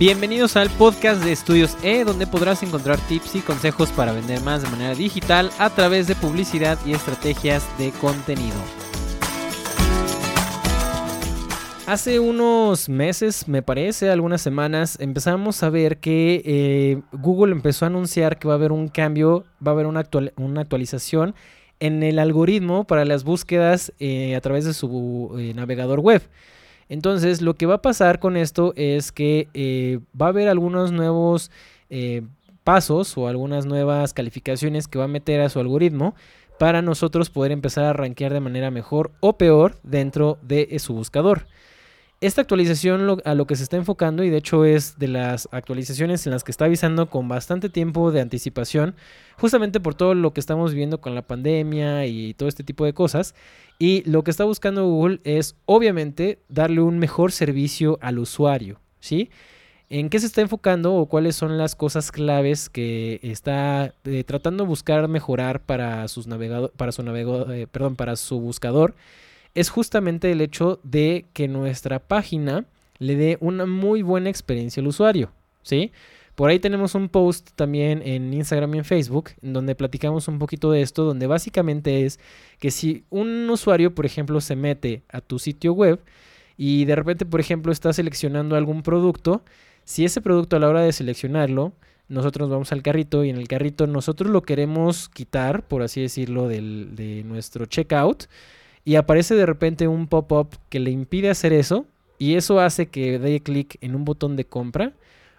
Bienvenidos al podcast de Estudios E, donde podrás encontrar tips y consejos para vender más de manera digital a través de publicidad y estrategias de contenido. Hace unos meses, me parece, algunas semanas, empezamos a ver que eh, Google empezó a anunciar que va a haber un cambio, va a haber una, actualización en el algoritmo para las búsquedas eh, a través de su eh, navegador web. Entonces, lo que va a pasar con esto es que eh, va a haber algunos nuevos eh, pasos o algunas nuevas calificaciones que va a meter a su algoritmo para nosotros poder empezar a rankear de manera mejor o peor dentro de su buscador. Esta actualización a lo que se está enfocando, y de hecho es de las actualizaciones en las que está avisando con bastante tiempo de anticipación, justamente por todo lo que estamos viviendo con la pandemia y todo este tipo de cosas. Y lo que está buscando Google es obviamente darle un mejor servicio al usuario, ¿sí? ¿En qué se está enfocando o cuáles son las cosas claves que está eh, tratando de buscar mejorar para sus navegador, para su navegador, eh, perdón, para su buscador? Es justamente el hecho de que nuestra página le dé una muy buena experiencia al usuario, ¿sí? Por ahí tenemos un post también en Instagram y en Facebook en donde platicamos un poquito de esto, donde básicamente es que si un usuario, por ejemplo, se mete a tu sitio web y de repente, por ejemplo, está seleccionando algún producto, si ese producto a la hora de seleccionarlo, nosotros vamos al carrito y en el carrito nosotros lo queremos quitar, por así decirlo, del, de nuestro checkout, y aparece de repente un pop-up que le impide hacer eso y eso hace que dé clic en un botón de compra.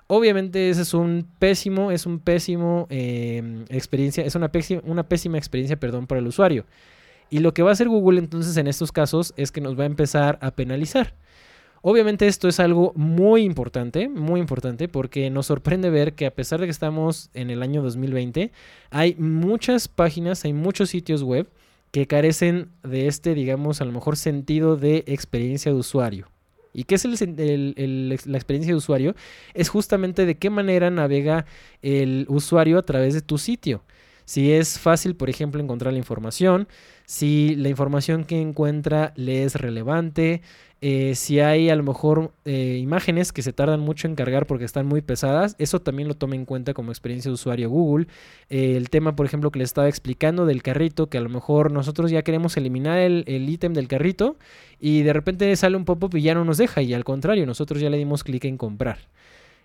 Obviamente ese es un pésimo, es un pésimo em, experiencia, es una pésima, una pésima experiencia, perdón, para el usuario. Y lo que va a hacer Google entonces en estos casos es que nos va a empezar a penalizar. Obviamente esto es algo muy importante, muy importante, porque nos sorprende ver que a pesar de que estamos en el año 2020, hay muchas páginas, hay muchos sitios web que carecen de este, digamos, a lo mejor sentido de experiencia de usuario. ¿Y qué es la experiencia de usuario? Es justamente de qué manera navega el usuario a través de tu sitio. Si es fácil, por ejemplo, encontrar la información, si la información que encuentra le es relevante, eh, si hay a lo mejor eh, imágenes que se tardan mucho en cargar porque están muy pesadas, eso también lo toma en cuenta como experiencia de usuario Google. Eh, el tema, por ejemplo, que le estaba explicando del carrito, que a lo mejor nosotros ya queremos eliminar el ítem del carrito y de repente sale un pop-up y ya no nos deja y al contrario, nosotros ya le dimos clic en comprar.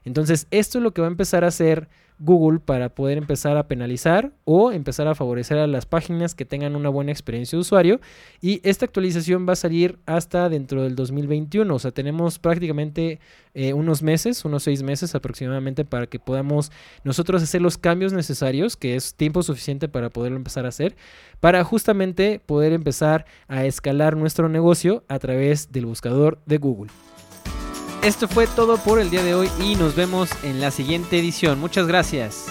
Entonces, esto es lo que va a empezar a hacer Google para poder empezar a penalizar o empezar a favorecer a las páginas que tengan una buena experiencia de usuario. Y esta actualización va a salir hasta dentro del 2021. O sea, tenemos prácticamente eh, unos meses, unos seis meses aproximadamente para que podamos nosotros hacer los cambios necesarios, que es tiempo suficiente para poderlo empezar a hacer, para justamente poder empezar a escalar nuestro negocio a través del buscador de Google. Esto fue todo por el día de hoy y nos vemos en la siguiente edición. Muchas gracias.